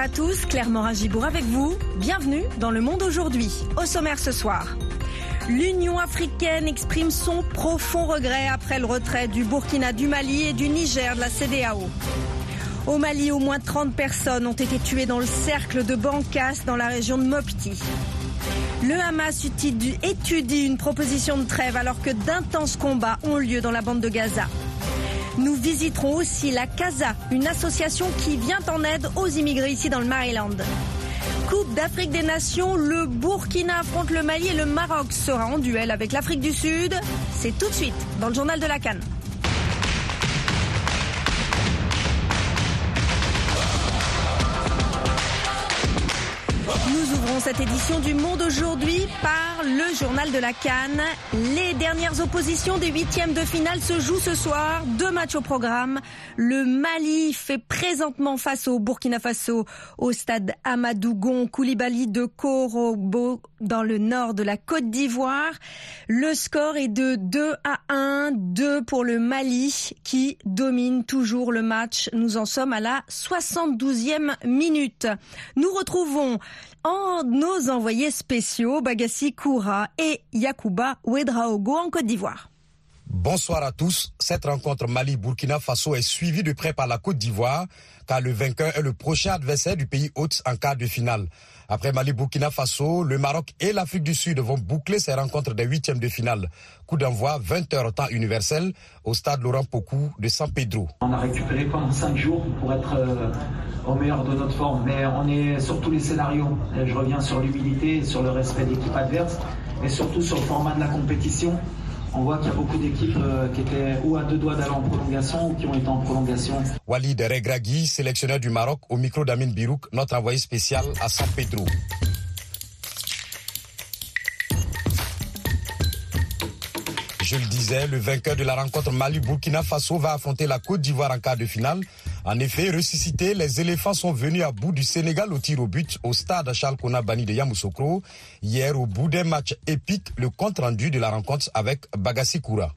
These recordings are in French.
à tous, Claire Morin-Gibourg avec vous. Bienvenue dans Le Monde aujourd'hui. Au sommaire ce soir. L'Union africaine exprime son profond regret après le retrait du Burkina, du Mali et du Niger de la CDAO. Au Mali, au moins 30 personnes ont été tuées dans le cercle de Bankas dans la région de Mopti. Le Hamas étudie une proposition de trêve alors que d'intenses combats ont lieu dans la bande de Gaza. Nous visiterons aussi la CASA, une association qui vient en aide aux immigrés ici dans le Maryland. Coupe d'Afrique des Nations, le Burkina affronte le Mali et le Maroc sera en duel avec l'Afrique du Sud. C'est tout de suite dans le journal de la Cannes. Cette édition du Monde aujourd'hui par le journal de la Cannes. Les dernières oppositions des huitièmes de finale se jouent ce soir. Deux matchs au programme. Le Mali fait présentement face au Burkina Faso au stade Amadougon Koulibaly de Korobo dans le nord de la Côte d'Ivoire. Le score est de 2 à 1, 2 pour le Mali qui domine toujours le match. Nous en sommes à la 72e minute. Nous retrouvons en nos envoyés spéciaux Bagassi Koura et Yakuba Ouedraogo en Côte d'Ivoire. Bonsoir à tous. Cette rencontre Mali-Burkina Faso est suivie de près par la Côte d'Ivoire, car le vainqueur est le prochain adversaire du pays hôte en quart de finale. Après Mali-Burkina Faso, le Maroc et l'Afrique du Sud vont boucler ces rencontres des huitièmes de finale. Coup d'envoi 20h temps universel au stade Laurent Pocou de San Pedro. On a récupéré pendant 5 jours pour être euh, au meilleur de notre forme, mais on est sur tous les scénarios. je reviens sur l'humilité, sur le respect d'équipe adverse et surtout sur le format de la compétition on voit qu'il y a beaucoup d'équipes euh, qui étaient ou à deux doigts d'aller en prolongation ou qui ont été en prolongation. Walid Regragui, sélectionneur du Maroc, au micro d'Amin Birouk, notre envoyé spécial à San Pedro. Le vainqueur de la rencontre Mali-Burkina Faso va affronter la Côte d'Ivoire en quart de finale. En effet, ressuscités, les éléphants sont venus à bout du Sénégal au tir au but au stade Charles Bani de Yamoussoukro. Hier, au bout d'un match épique, le compte rendu de la rencontre avec Bagassi Koura.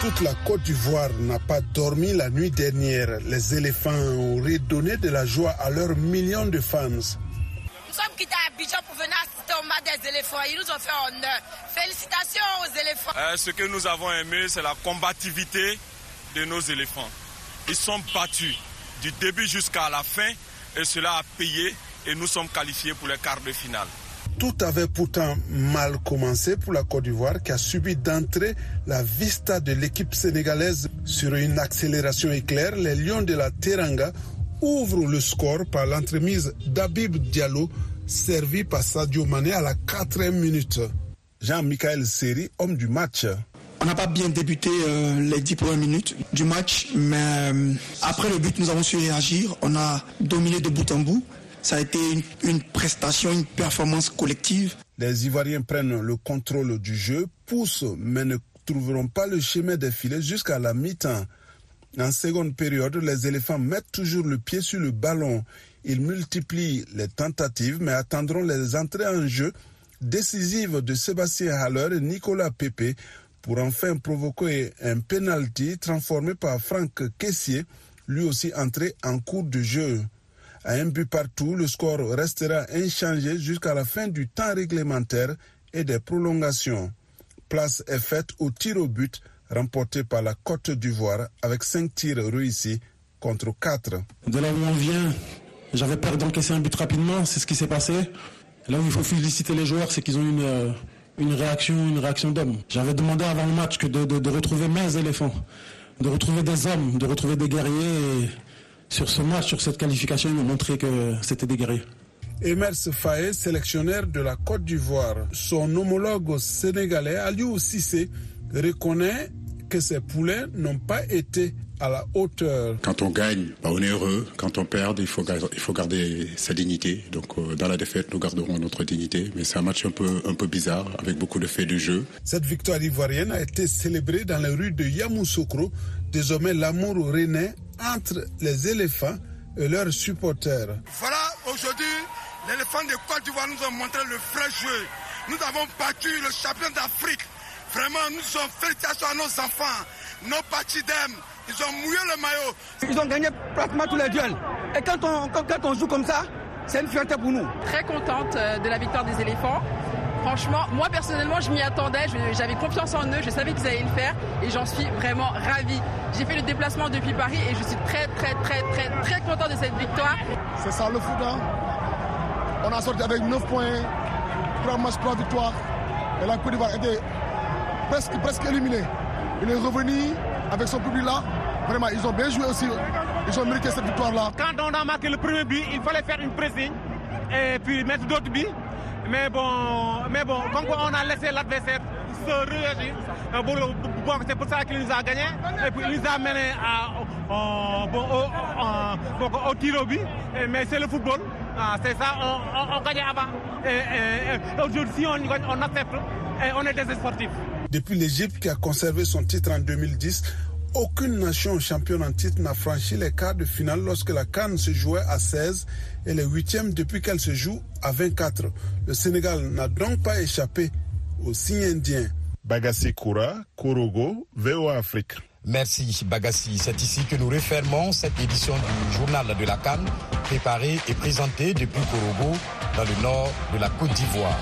Toute la Côte d'Ivoire n'a pas dormi la nuit dernière. Les éléphants ont redonné de la joie à leurs millions de fans. Nous sommes quittés à Abidjan pour venir des éléphants. Ils nous ont fait honneur. Félicitations aux éléphants. Euh, ce que nous avons aimé, c'est la combativité de nos éléphants. Ils sont battus du début jusqu'à la fin et cela a payé et nous sommes qualifiés pour les quarts de finale. Tout avait pourtant mal commencé pour la Côte d'Ivoire qui a subi d'entrée la vista de l'équipe sénégalaise sur une accélération éclair. Les Lions de la Teranga ouvrent le score par l'entremise d'Abib Diallo servi par Sadio Mané à la quatrième minute. Jean-Michel Seri, homme du match. On n'a pas bien débuté euh, les dix premières minutes du match, mais euh, après le but, nous avons su réagir. On a dominé de bout en bout. Ça a été une, une prestation, une performance collective. Les Ivoiriens prennent le contrôle du jeu, poussent, mais ne trouveront pas le chemin des filets jusqu'à la mi-temps. En seconde période, les éléphants mettent toujours le pied sur le ballon. Ils multiplient les tentatives, mais attendront les entrées en jeu décisives de Sébastien Haller et Nicolas Pepe pour enfin provoquer un penalty transformé par Franck Kessier, lui aussi entré en cours de jeu. À un but partout, le score restera inchangé jusqu'à la fin du temps réglementaire et des prolongations. Place est faite au tir au but remporté par la Côte d'Ivoire avec 5 tirs réussis contre 4. De là où on vient, j'avais peur d'encaisser un but rapidement, c'est ce qui s'est passé. Là où il faut féliciter les joueurs, c'est qu'ils ont une, euh, une réaction, une réaction d'homme. J'avais demandé avant le match que de, de, retrouver mes éléphants, de retrouver des hommes, de retrouver des guerriers. Et sur ce match, sur cette qualification, ils m'ont montré que c'était des guerriers. Emers Faye, sélectionneur de la Côte d'Ivoire, son homologue sénégalais Aliou Cissé reconnaît que ces poulets n'ont pas été à la hauteur. Quand on gagne, bah, on est heureux. Quand on perd, il faut, il faut garder sa dignité. Donc euh, dans la défaite, nous garderons notre dignité. Mais c'est un match un peu, un peu bizarre, avec beaucoup de faits de jeu. Cette victoire ivoirienne a été célébrée dans les rues de Yamoussoukro. Désormais, l'amour renaît entre les éléphants et leurs supporters. Voilà, aujourd'hui, l'éléphant de Côte d'Ivoire nous a montré le vrai jeu. Nous avons battu le champion d'Afrique. Vraiment, nous sommes félicitations à nos enfants, nos partis Ils ont mouillé le maillot. Ils ont gagné pratiquement tous les duels. Et quand on, quand, quand on joue comme ça, c'est une fierté pour nous. Très contente euh, de la victoire des éléphants. Franchement, moi personnellement, je m'y attendais, j'avais confiance en eux, je savais qu'ils allaient le faire et j'en suis vraiment ravie. J'ai fait le déplacement depuis Paris et je suis très très très très très content de cette victoire. C'est ça le foot. Hein. On a sorti avec 9 points, 3 matchs, 3 victoires. Et la Côte d'Ivoire était presque, presque éliminée. Il est revenu avec son public là. Vraiment, ils ont bien joué aussi. Ils ont mérité cette victoire-là. Quand on a marqué le premier but, il fallait faire une pressing et puis mettre d'autres buts. Mais bon, mais bon, comme on a laissé l'adversaire se réagir, euh, c'est pour ça qu'il nous a gagné. Et puis il nous a mené à, au, au, tir au but. Mais c'est le football. Ah, c'est ça, on, gagne avant. Aujourd'hui, on, on accepte on est des sportifs. Depuis l'Égypte qui a conservé son titre en 2010, aucune nation championne en titre n'a franchi les quarts de finale lorsque la Cannes se jouait à 16 et les huitièmes depuis qu'elle se joue à 24. Le Sénégal n'a donc pas échappé au signe indien. Bagassi Koura, Korogo, VOA Afrique. Merci Bagassi. C'est ici que nous refermons cette édition du journal de la Cannes, préparée et présentée depuis Korogo, dans le nord de la Côte d'Ivoire.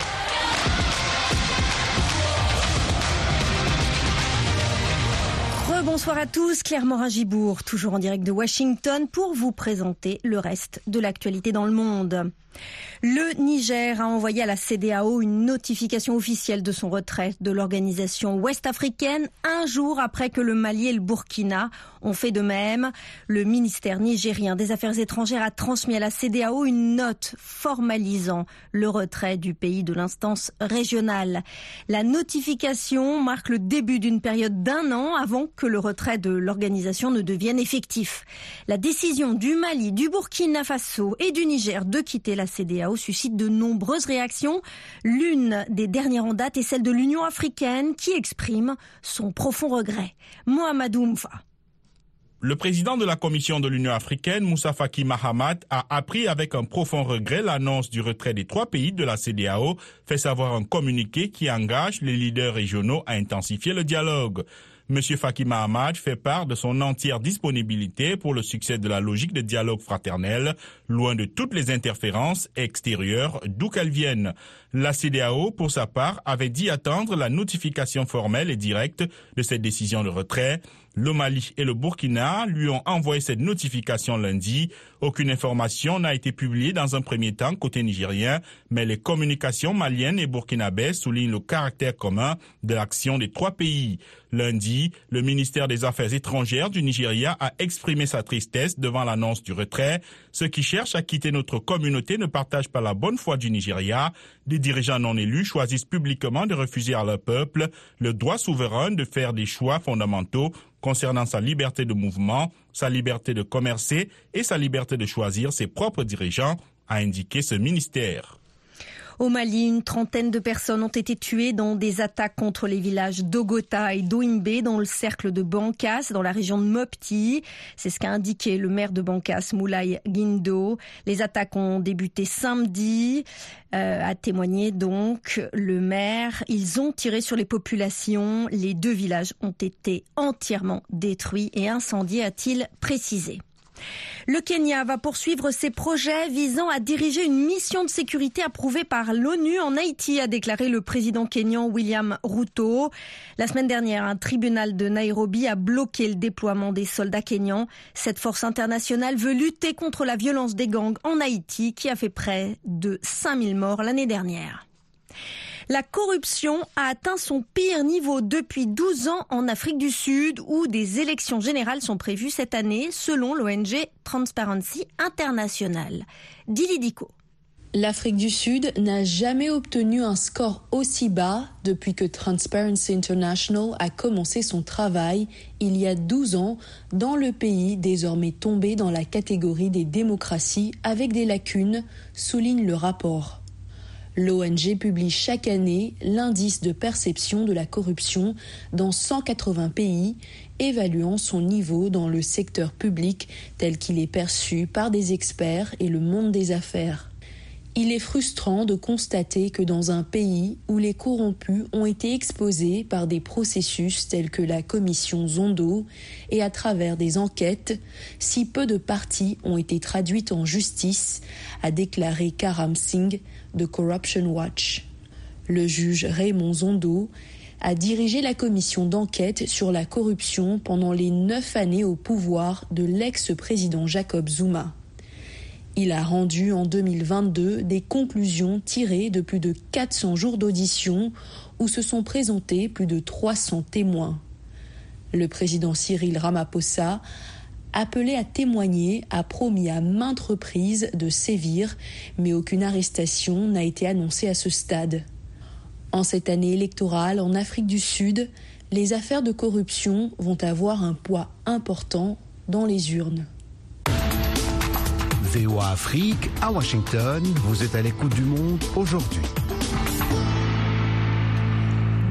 Bonsoir à tous, Claire Morin-Gibourg, toujours en direct de Washington pour vous présenter le reste de l'actualité dans le monde. Le Niger a envoyé à la CDAO une notification officielle de son retrait de l'organisation ouest-africaine un jour après que le Mali et le Burkina ont fait de même. Le ministère nigérien des Affaires étrangères a transmis à la CDAO une note formalisant le retrait du pays de l'instance régionale. La notification marque le début d'une période d'un an avant que le retrait de l'organisation ne devienne effectif. La décision du Mali, du Burkina Faso et du Niger de quitter la CDAO suscite de nombreuses réactions. L'une des dernières en date est celle de l'Union africaine qui exprime son profond regret. Mohamedou Mfa. Le président de la Commission de l'Union africaine, Moussa Faki Mahamat, a appris avec un profond regret l'annonce du retrait des trois pays de la CDAO, fait savoir un communiqué qui engage les leaders régionaux à intensifier le dialogue. M. Faki Mahamad fait part de son entière disponibilité pour le succès de la logique de dialogue fraternel, loin de toutes les interférences extérieures d'où qu'elles viennent. La CDAO, pour sa part, avait dit attendre la notification formelle et directe de cette décision de retrait. Le Mali et le Burkina lui ont envoyé cette notification lundi. Aucune information n'a été publiée dans un premier temps côté nigérien, mais les communications maliennes et burkinabès soulignent le caractère commun de l'action des trois pays. Lundi, le ministère des Affaires étrangères du Nigeria a exprimé sa tristesse devant l'annonce du retrait. Ceux qui cherchent à quitter notre communauté ne partagent pas la bonne foi du Nigeria. Des dirigeants non élus choisissent publiquement de refuser à leur peuple le droit souverain de faire des choix fondamentaux concernant sa liberté de mouvement, sa liberté de commercer et sa liberté de choisir ses propres dirigeants, a indiqué ce ministère. Au Mali, une trentaine de personnes ont été tuées dans des attaques contre les villages d'Ogota et d'Oimbe dans le cercle de Bankas, dans la région de Mopti. C'est ce qu'a indiqué le maire de Bankas, Moulay Guindo. Les attaques ont débuté samedi, euh, a témoigné donc le maire. Ils ont tiré sur les populations. Les deux villages ont été entièrement détruits et incendiés, a-t-il précisé. Le Kenya va poursuivre ses projets visant à diriger une mission de sécurité approuvée par l'ONU en Haïti, a déclaré le président kenyan William Ruto. La semaine dernière, un tribunal de Nairobi a bloqué le déploiement des soldats kenyans. Cette force internationale veut lutter contre la violence des gangs en Haïti qui a fait près de 5000 morts l'année dernière. La corruption a atteint son pire niveau depuis 12 ans en Afrique du Sud où des élections générales sont prévues cette année selon l'ONG Transparency International. Dilidico. L'Afrique du Sud n'a jamais obtenu un score aussi bas depuis que Transparency International a commencé son travail il y a 12 ans dans le pays désormais tombé dans la catégorie des démocraties avec des lacunes, souligne le rapport. L'ONG publie chaque année l'indice de perception de la corruption dans 180 pays, évaluant son niveau dans le secteur public tel qu'il est perçu par des experts et le monde des affaires. Il est frustrant de constater que dans un pays où les corrompus ont été exposés par des processus tels que la commission Zondo et à travers des enquêtes, si peu de parties ont été traduites en justice, a déclaré Karam Singh de Corruption Watch. Le juge Raymond Zondo a dirigé la commission d'enquête sur la corruption pendant les neuf années au pouvoir de l'ex-président Jacob Zuma. Il a rendu en 2022 des conclusions tirées de plus de 400 jours d'audition où se sont présentés plus de 300 témoins. Le président Cyril Ramaphosa, appelé à témoigner, a promis à maintes reprises de sévir, mais aucune arrestation n'a été annoncée à ce stade. En cette année électorale en Afrique du Sud, les affaires de corruption vont avoir un poids important dans les urnes. VOA Afrique à Washington. Vous êtes à l'écoute du monde aujourd'hui.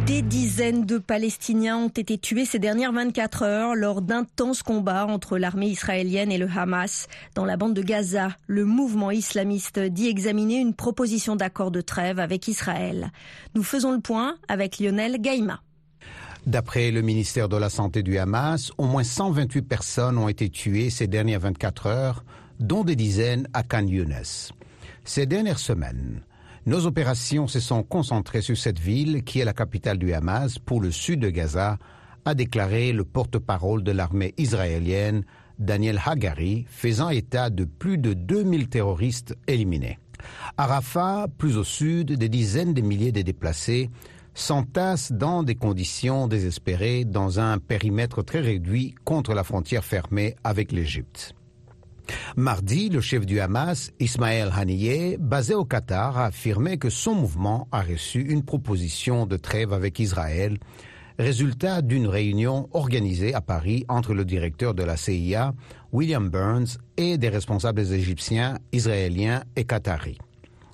Des dizaines de Palestiniens ont été tués ces dernières 24 heures lors d'intenses combats entre l'armée israélienne et le Hamas. Dans la bande de Gaza, le mouvement islamiste dit examiner une proposition d'accord de trêve avec Israël. Nous faisons le point avec Lionel Gaïma. D'après le ministère de la Santé du Hamas, au moins 128 personnes ont été tuées ces dernières 24 heures dont des dizaines à Khan Younes. Ces dernières semaines, nos opérations se sont concentrées sur cette ville qui est la capitale du Hamas pour le sud de Gaza, a déclaré le porte-parole de l'armée israélienne Daniel Hagari, faisant état de plus de 2000 terroristes éliminés. À Rafah, plus au sud, des dizaines de milliers de déplacés s'entassent dans des conditions désespérées dans un périmètre très réduit contre la frontière fermée avec l'Égypte. Mardi, le chef du Hamas, Ismaël Haniyeh, basé au Qatar, a affirmé que son mouvement a reçu une proposition de trêve avec Israël, résultat d'une réunion organisée à Paris entre le directeur de la CIA, William Burns, et des responsables égyptiens, israéliens et qataris.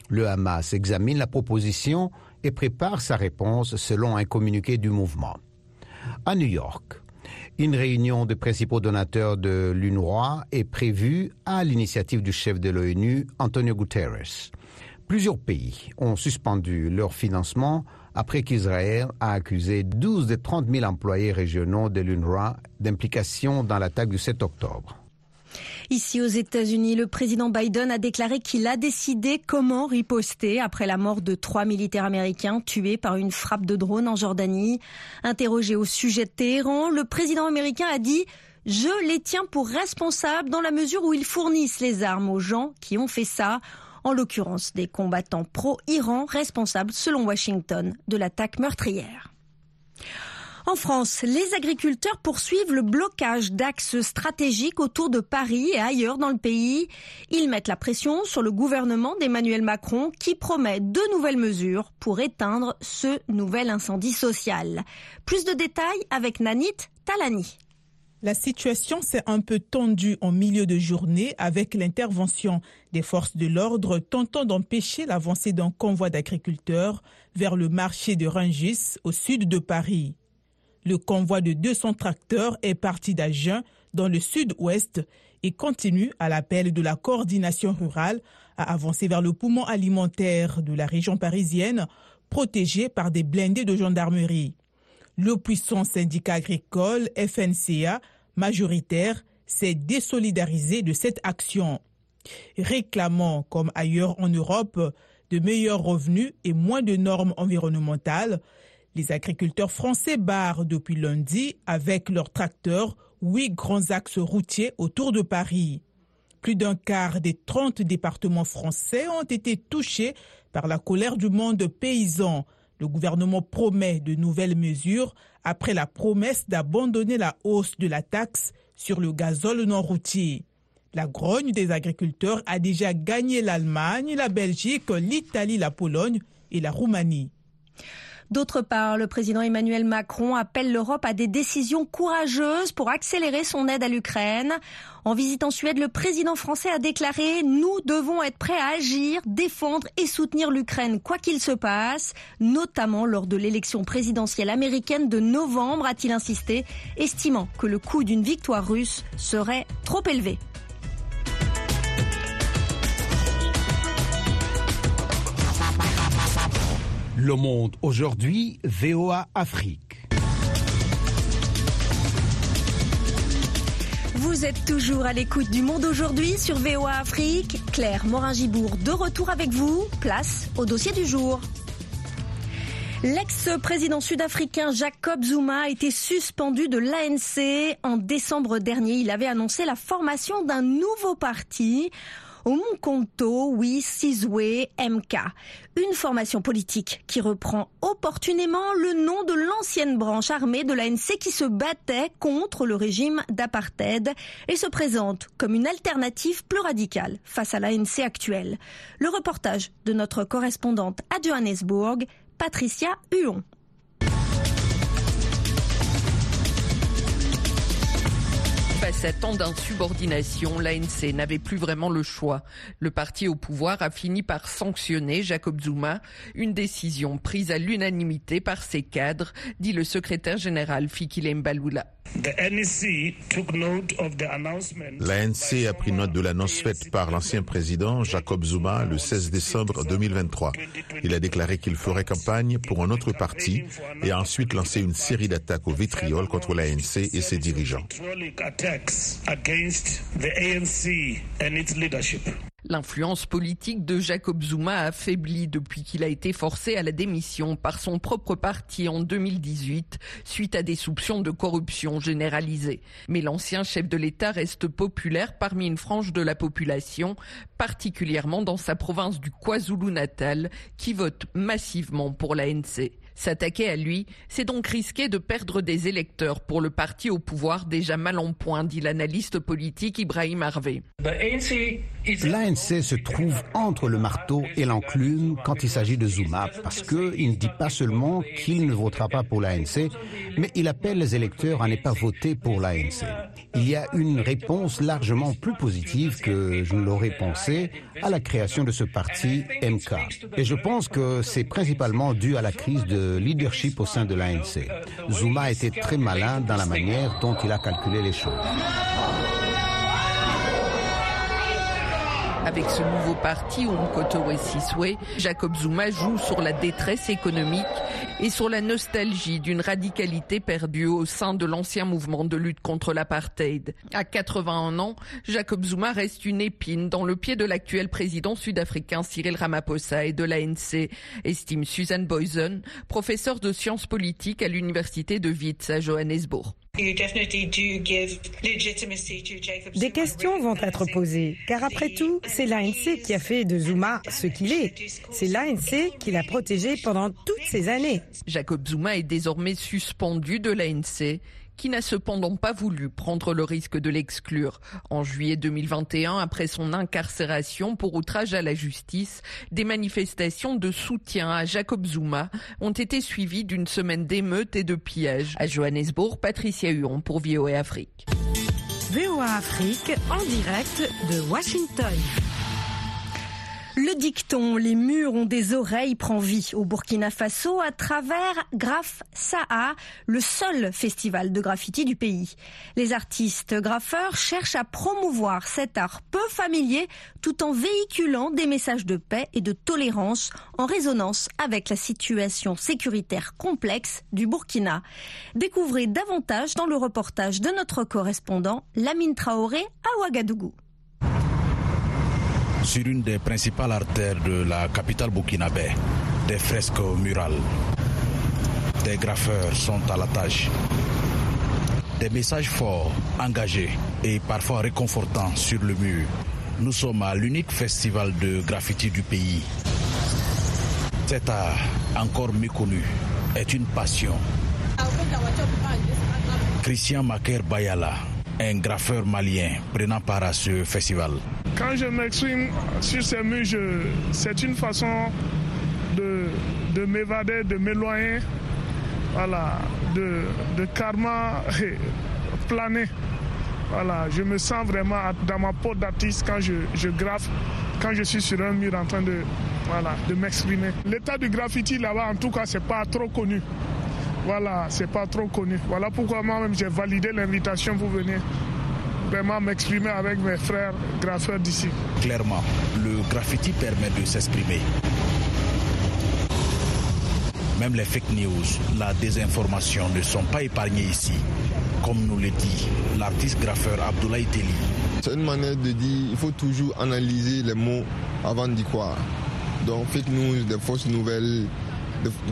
Le Hamas examine la proposition et prépare sa réponse selon un communiqué du mouvement. À New York, une réunion des principaux donateurs de l'UNRWA est prévue à l'initiative du chef de l'ONU, Antonio Guterres. Plusieurs pays ont suspendu leur financement après qu'Israël a accusé 12 des 30 000 employés régionaux de l'UNRWA d'implication dans l'attaque du 7 octobre. Ici aux États-Unis, le président Biden a déclaré qu'il a décidé comment riposter après la mort de trois militaires américains tués par une frappe de drone en Jordanie. Interrogé au sujet de Téhéran, le président américain a dit je les tiens pour responsables dans la mesure où ils fournissent les armes aux gens qui ont fait ça, en l'occurrence des combattants pro-Iran responsables, selon Washington, de l'attaque meurtrière. En France, les agriculteurs poursuivent le blocage d'axes stratégiques autour de Paris et ailleurs dans le pays. Ils mettent la pression sur le gouvernement d'Emmanuel Macron qui promet de nouvelles mesures pour éteindre ce nouvel incendie social. Plus de détails avec Nanit Talani. La situation s'est un peu tendue en milieu de journée avec l'intervention des forces de l'ordre tentant d'empêcher l'avancée d'un convoi d'agriculteurs vers le marché de Rungis au sud de Paris. Le convoi de 200 tracteurs est parti d'Agen dans le sud-ouest et continue à l'appel de la coordination rurale à avancer vers le poumon alimentaire de la région parisienne protégé par des blindés de gendarmerie. Le puissant syndicat agricole FNCA, majoritaire, s'est désolidarisé de cette action. Réclamant, comme ailleurs en Europe, de meilleurs revenus et moins de normes environnementales, les agriculteurs français barrent depuis lundi avec leurs tracteurs huit grands axes routiers autour de Paris. Plus d'un quart des 30 départements français ont été touchés par la colère du monde paysan. Le gouvernement promet de nouvelles mesures après la promesse d'abandonner la hausse de la taxe sur le gazole non routier. La grogne des agriculteurs a déjà gagné l'Allemagne, la Belgique, l'Italie, la Pologne et la Roumanie. D'autre part, le président Emmanuel Macron appelle l'Europe à des décisions courageuses pour accélérer son aide à l'Ukraine. En visitant Suède, le président français a déclaré Nous devons être prêts à agir, défendre et soutenir l'Ukraine quoi qu'il se passe, notamment lors de l'élection présidentielle américaine de novembre, a-t-il insisté, estimant que le coût d'une victoire russe serait trop élevé. Le Monde aujourd'hui, VOA Afrique. Vous êtes toujours à l'écoute du Monde aujourd'hui sur VOA Afrique. Claire Morin-Gibourg de retour avec vous. Place au dossier du jour. L'ex-président sud-africain Jacob Zuma a été suspendu de l'ANC. En décembre dernier, il avait annoncé la formation d'un nouveau parti. Umkhonto Oui Sizwe MK, une formation politique qui reprend opportunément le nom de l'ancienne branche armée de l'ANC qui se battait contre le régime d'apartheid et se présente comme une alternative plus radicale face à l'ANC actuelle. Le reportage de notre correspondante à Johannesburg, Patricia Huon. Face à tant d'insubordination, l'ANC n'avait plus vraiment le choix. Le parti au pouvoir a fini par sanctionner Jacob Zuma, une décision prise à l'unanimité par ses cadres, dit le secrétaire général Fikile Mbalula. L'ANC a pris note de l'annonce faite par l'ancien président Jacob Zuma le 16 décembre 2023. Il a déclaré qu'il ferait campagne pour un autre parti et a ensuite lancé une série d'attaques au vitriol contre l'ANC et ses dirigeants. L'influence politique de Jacob Zuma a affaibli depuis qu'il a été forcé à la démission par son propre parti en 2018 suite à des soupçons de corruption généralisée. Mais l'ancien chef de l'État reste populaire parmi une frange de la population, particulièrement dans sa province du KwaZulu-Natal, qui vote massivement pour l'ANC. S'attaquer à lui, c'est donc risquer de perdre des électeurs pour le parti au pouvoir déjà mal en point, dit l'analyste politique Ibrahim Harvey. L'ANC se trouve entre le marteau et l'enclume quand il s'agit de Zuma, parce qu'il ne dit pas seulement qu'il ne votera pas pour l'ANC, mais il appelle les électeurs à ne pas voter pour l'ANC. Il y a une réponse largement plus positive que je ne l'aurais pensé à la création de ce parti MK. Et je pense que c'est principalement dû à la crise de leadership au sein de l'ANC. Zuma été très malin dans la manière dont il a calculé les choses. Avec ce nouveau parti, Umkhonto Sizwe, Jacob Zuma joue sur la détresse économique et sur la nostalgie d'une radicalité perdue au sein de l'ancien mouvement de lutte contre l'apartheid. À 81 ans, Jacob Zuma reste une épine dans le pied de l'actuel président sud-africain Cyril Ramaphosa et de l'ANC, estime Suzanne Boyson, professeure de sciences politiques à l'université de Wits à Johannesburg. Des questions vont être posées, car après tout, c'est l'ANC qui a fait de Zuma ce qu'il est. C'est l'ANC qui l'a protégé pendant toutes ces années. Jacob Zuma est désormais suspendu de l'ANC qui n'a cependant pas voulu prendre le risque de l'exclure. En juillet 2021, après son incarcération pour outrage à la justice, des manifestations de soutien à Jacob Zuma ont été suivies d'une semaine d'émeutes et de pillages. À Johannesburg, Patricia Huon pour VOA Afrique. VOA Afrique en direct de Washington. Le dicton Les murs ont des oreilles prend vie au Burkina Faso à travers Graf Saa, le seul festival de graffiti du pays. Les artistes graffeurs cherchent à promouvoir cet art peu familier tout en véhiculant des messages de paix et de tolérance en résonance avec la situation sécuritaire complexe du Burkina. Découvrez davantage dans le reportage de notre correspondant Lamine Traoré à Ouagadougou sur une des principales artères de la capitale burkinabé, des fresques murales. Des graffeurs sont à la tâche. Des messages forts, engagés et parfois réconfortants sur le mur. Nous sommes à l'unique festival de graffiti du pays. Cet art, encore méconnu, est une passion. Christian Maker Bayala, un graffeur malien prenant part à ce festival. Quand je m'exprime sur ces murs, c'est une façon de, de m'évader, de m'éloigner voilà, de, de karma planer. Voilà, je me sens vraiment dans ma peau d'artiste quand je, je graffe, quand je suis sur un mur en train de, voilà, de m'exprimer. L'état du graffiti là-bas, en tout cas, c'est pas trop connu. Voilà, c'est pas trop connu. Voilà pourquoi moi-même j'ai validé l'invitation pour venir vraiment m'exprimer avec mes frères graffeurs d'ici. Clairement, le graffiti permet de s'exprimer. Même les fake news, la désinformation ne sont pas épargnés ici. Comme nous le dit l'artiste graffeur Abdoulaye Teli. C'est une manière de dire il faut toujours analyser les mots avant d'y croire. Donc fake news, des fausses nouvelles,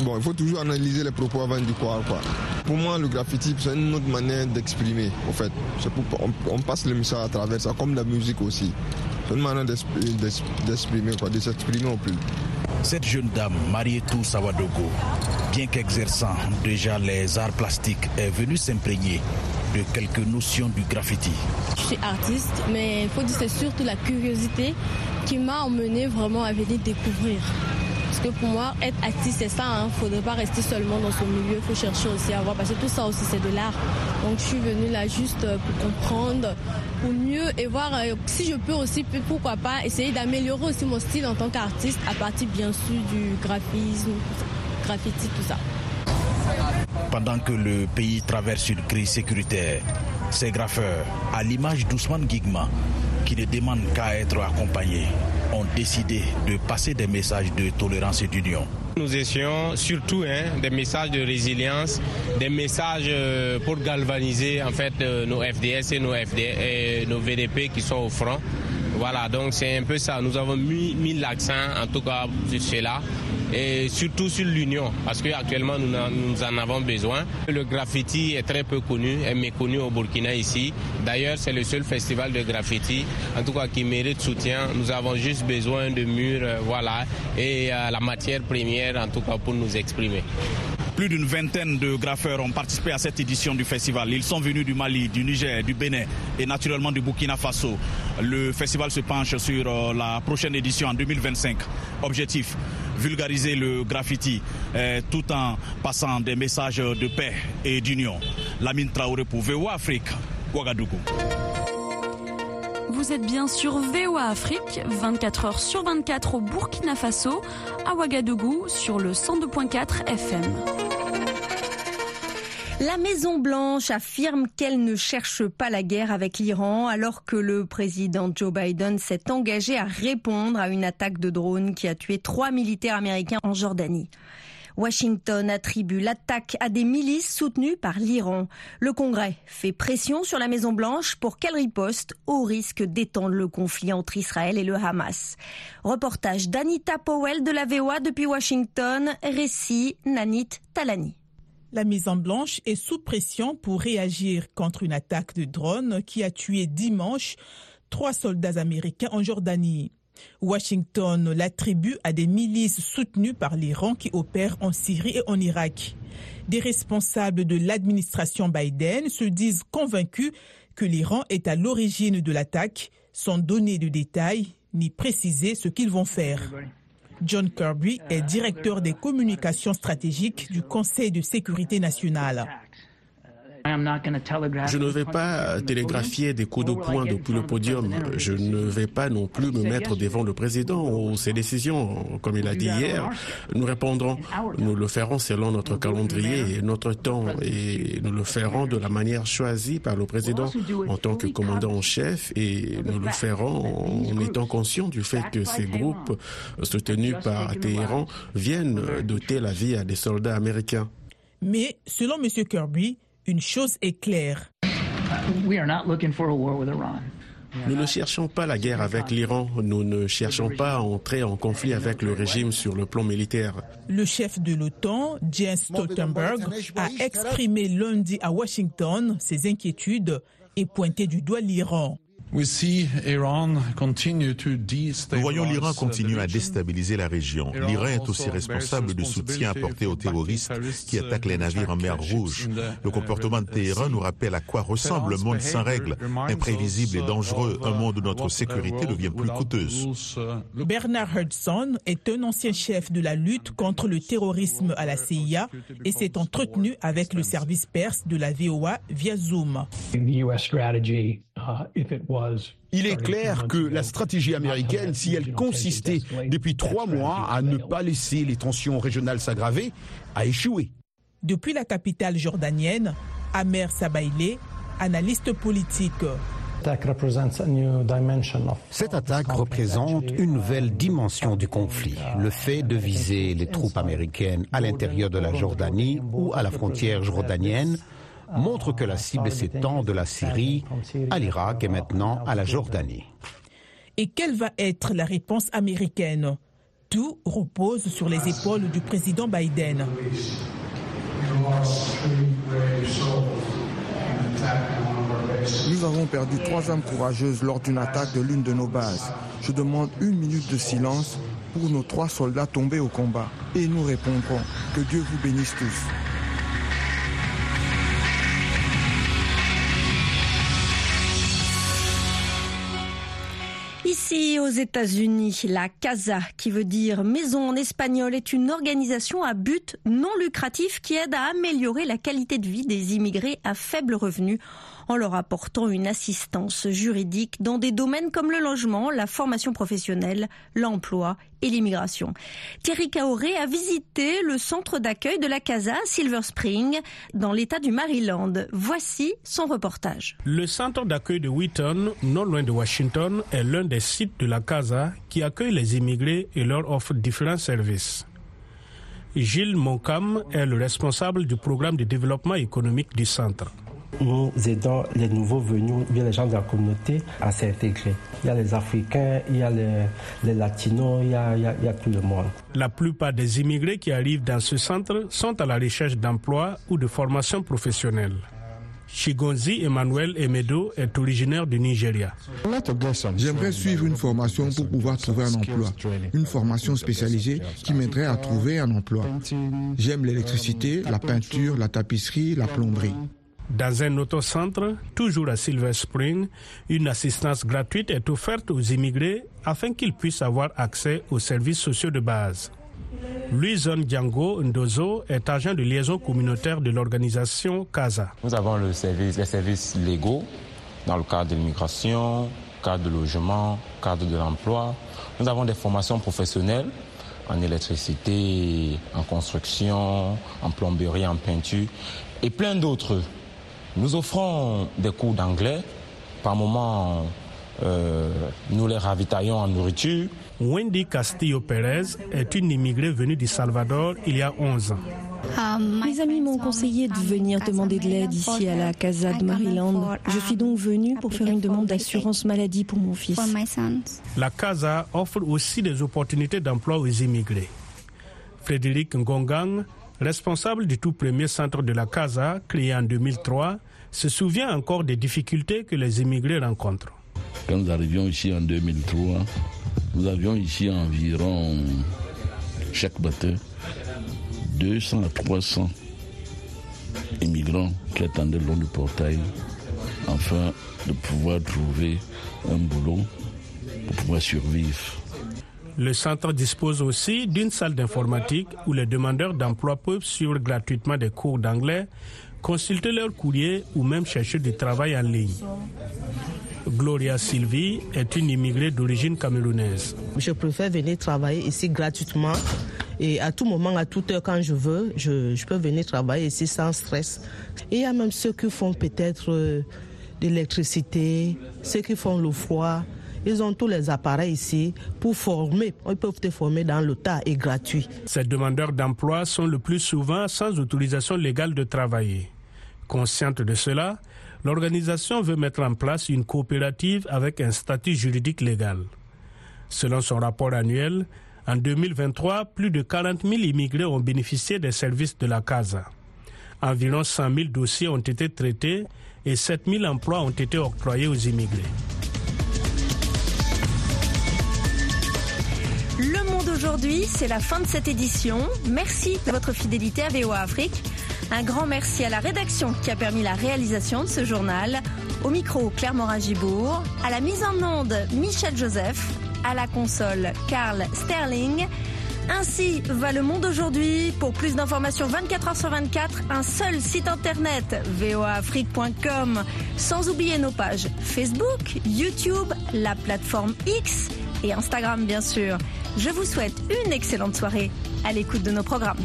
bon, il faut toujours analyser les propos avant d'y croire. Quoi. Pour moi, le graffiti, c'est une autre manière d'exprimer, en fait. Pour, on, passe le message à travers ça, comme la musique aussi. C'est une manière d'exprimer, quoi, de s'exprimer au plus. Cette jeune dame, Marietou Sawadogo, bien qu'exerçant déjà les arts plastiques, est venue s'imprégner de quelques notions du graffiti. Je suis artiste, mais il faut dire c'est surtout la curiosité qui m'a emmené vraiment à venir découvrir. Pour moi, être artiste, c'est ça. Il hein. ne faudrait pas rester seulement dans son milieu. Il faut chercher aussi à voir. Parce que tout ça aussi, c'est de l'art. Donc, je suis venue là juste euh, pour comprendre, pour mieux et voir euh, si je peux aussi, pourquoi pas, essayer d'améliorer aussi mon style en tant qu'artiste à partir, bien sûr, du graphisme, graffiti, tout ça. Pendant que le pays traverse une crise sécuritaire, ces graffeurs, à l'image d'Ousmane Gigma, qui ne demandent qu'à être accompagnés, ont décidé de passer des messages de tolérance et d'union. Nous essayons surtout hein, des messages de résilience, des messages euh, pour galvaniser en fait euh, nos FDS et nos, et nos VDP qui sont au front. Voilà, donc c'est un peu ça. Nous avons mis, l'accent en tout cas sur cela et surtout sur l'union, parce qu'actuellement nous, en avons besoin. Le graffiti est très peu connu, est méconnu au Burkina ici. D'ailleurs, c'est le seul festival de graffiti, en tout cas qui mérite soutien. Nous avons juste besoin de murs, euh, voilà, et euh, la matière première, en tout cas, pour nous exprimer. Plus d'une vingtaine de graffeurs ont participé à cette édition du festival. Ils sont venus du Mali, du Niger, du Bénin et naturellement du Burkina Faso. Le festival se penche sur euh, la prochaine édition en 2025. Objectif, vulgariser le graffiti euh, tout en passant des messages de paix et d'union. Lamine Traoré pour VOA Afrique, Ouagadougou. Vous êtes bien sur VOA Afrique, 24 heures sur 24 au Burkina Faso, à Ouagadougou sur le 102.4 FM. La Maison Blanche affirme qu'elle ne cherche pas la guerre avec l'Iran alors que le président Joe Biden s'est engagé à répondre à une attaque de drone qui a tué trois militaires américains en Jordanie. Washington attribue l'attaque à des milices soutenues par l'Iran. Le Congrès fait pression sur la Maison Blanche pour qu'elle riposte au risque d'étendre le conflit entre Israël et le Hamas. Reportage d'Anita Powell de la VOA depuis Washington, récit Nanit Talani. La Maison Blanche est sous pression pour réagir contre une attaque de drone qui a tué dimanche trois soldats américains en Jordanie. Washington l'attribue à des milices soutenues par l'Iran qui opèrent en Syrie et en Irak. Des responsables de l'administration Biden se disent convaincus que l'Iran est à l'origine de l'attaque, sans donner de détails ni préciser ce qu'ils vont faire. John Kirby est directeur des communications stratégiques du Conseil de sécurité nationale. Je ne vais pas télégraphier des coups de poing depuis le podium. Je ne vais pas non plus me mettre devant le président ou ses décisions. Comme il a dit hier, nous répondrons. Nous le ferons selon notre calendrier et notre temps et nous le ferons de la manière choisie par le président en tant que commandant en chef et nous le ferons en étant conscients du fait que ces groupes soutenus par Téhéran viennent doter la vie à des soldats américains. Mais selon M. Kirby, une chose est claire. Nous ne cherchons pas la guerre avec l'Iran, nous ne cherchons pas à entrer en conflit avec le régime sur le plan militaire. Le chef de l'OTAN, Jens Stoltenberg, a exprimé lundi à Washington ses inquiétudes et pointé du doigt l'Iran. Nous voyons l'Iran continuer à déstabiliser la région. L'Iran est aussi responsable du soutien apporté aux terroristes qui attaquent les navires en mer Rouge. Le comportement de Téhéran nous rappelle à quoi ressemble le monde sans règles, imprévisible et dangereux, un monde où notre sécurité devient plus coûteuse. Bernard Hudson est un ancien chef de la lutte contre le terrorisme à la CIA et s'est entretenu avec le service perse de la VOA via Zoom. Il est clair que la stratégie américaine, si elle consistait depuis trois mois à ne pas laisser les tensions régionales s'aggraver, a échoué. Depuis la capitale jordanienne, Amer Sabaïlé, analyste politique. Cette attaque représente une nouvelle dimension du conflit. Le fait de viser les troupes américaines à l'intérieur de la Jordanie ou à la frontière jordanienne montre que la cible s'étend de la Syrie à l'Irak et maintenant à la Jordanie. Et quelle va être la réponse américaine? Tout repose sur les épaules du président Biden. Nous avons perdu trois âmes courageuses lors d'une attaque de l'une de nos bases. Je demande une minute de silence pour nos trois soldats tombés au combat. Et nous répondrons que Dieu vous bénisse tous. Ici aux États-Unis, la CASA, qui veut dire maison en espagnol, est une organisation à but non lucratif qui aide à améliorer la qualité de vie des immigrés à faible revenu en leur apportant une assistance juridique dans des domaines comme le logement, la formation professionnelle, l'emploi et l'immigration. Thierry Kaoré a visité le centre d'accueil de la Casa Silver Spring dans l'état du Maryland. Voici son reportage. Le centre d'accueil de Wheaton, non loin de Washington, est l'un des sites de la Casa qui accueille les immigrés et leur offre différents services. Gilles Moncam est le responsable du programme de développement économique du centre nous aidons les nouveaux venus, bien les gens de la communauté à s'intégrer. Il y a les Africains, il y a les, Latinos, il y a, il y a, tout le monde. La plupart des immigrés qui arrivent dans ce centre sont à la recherche d'emploi ou de formation professionnelle. Chigonzi Emmanuel Emedo est originaire du Nigeria. J'aimerais suivre une formation pour pouvoir trouver un emploi. Une formation spécialisée qui m'aiderait à trouver un emploi. J'aime l'électricité, la peinture, la tapisserie, la plomberie. Dans un autre centre, toujours à Silver Spring, une assistance gratuite est offerte aux immigrés afin qu'ils puissent avoir accès aux services sociaux de base. Louison Django Ndozo est agent de liaison communautaire de l'organisation CASA. Nous avons le service, les services légaux dans le cadre de l'immigration, cadre de logement, cadre de l'emploi. Nous avons des formations professionnelles en électricité, en construction, en plomberie, en peinture et plein d'autres. Nous offrons des cours d'anglais. Par moment, euh, nous les ravitaillons en nourriture. Wendy Castillo Pérez est une immigrée venue du Salvador il y a 11 ans. Mes amis m'ont conseillé de venir demander de l'aide ici à la Casa de Maryland. Je suis donc venue pour faire une demande d'assurance maladie pour mon fils. La Casa offre aussi des opportunités d'emploi aux immigrés. Frédéric Ngongang responsable du tout premier centre de la Casa, créé en 2003, se souvient encore des difficultés que les immigrés rencontrent. Quand nous arrivions ici en 2003, nous avions ici environ, chaque matin, 200 à 300 immigrants qui attendaient le long du portail afin de pouvoir trouver un boulot pour pouvoir survivre. Le centre dispose aussi d'une salle d'informatique où les demandeurs d'emploi peuvent suivre gratuitement des cours d'anglais, consulter leur courrier ou même chercher du travail en ligne. Gloria Sylvie est une immigrée d'origine camerounaise. Je préfère venir travailler ici gratuitement et à tout moment, à toute heure quand je veux, je, peux venir travailler ici sans stress. il y a même ceux qui font peut-être euh, de l'électricité, ceux qui font le froid, ils ont tous les appareils ici pour former. Ils peuvent te former dans le tas et gratuit. Ces demandeurs d'emploi sont le plus souvent sans autorisation légale de travailler. Consciente de cela, l'organisation veut mettre en place une coopérative avec un statut juridique légal. Selon son rapport annuel, en 2023, plus de 40 000 immigrés ont bénéficié des services de la CASA. Environ 100 000 dossiers ont été traités et 7 000 emplois ont été octroyés aux immigrés. Le monde aujourd'hui, c'est la fin de cette édition. Merci de votre fidélité à VOA Afrique. Un grand merci à la rédaction qui a permis la réalisation de ce journal. Au micro, Claire Morin-Gibourg. À la mise en onde, Michel Joseph. À la console, Karl Sterling. Ainsi va le monde aujourd'hui. Pour plus d'informations 24 h sur 24, un seul site internet, voaafrique.com. Sans oublier nos pages Facebook, YouTube, la plateforme X et Instagram bien sûr. Je vous souhaite une excellente soirée à l'écoute de nos programmes.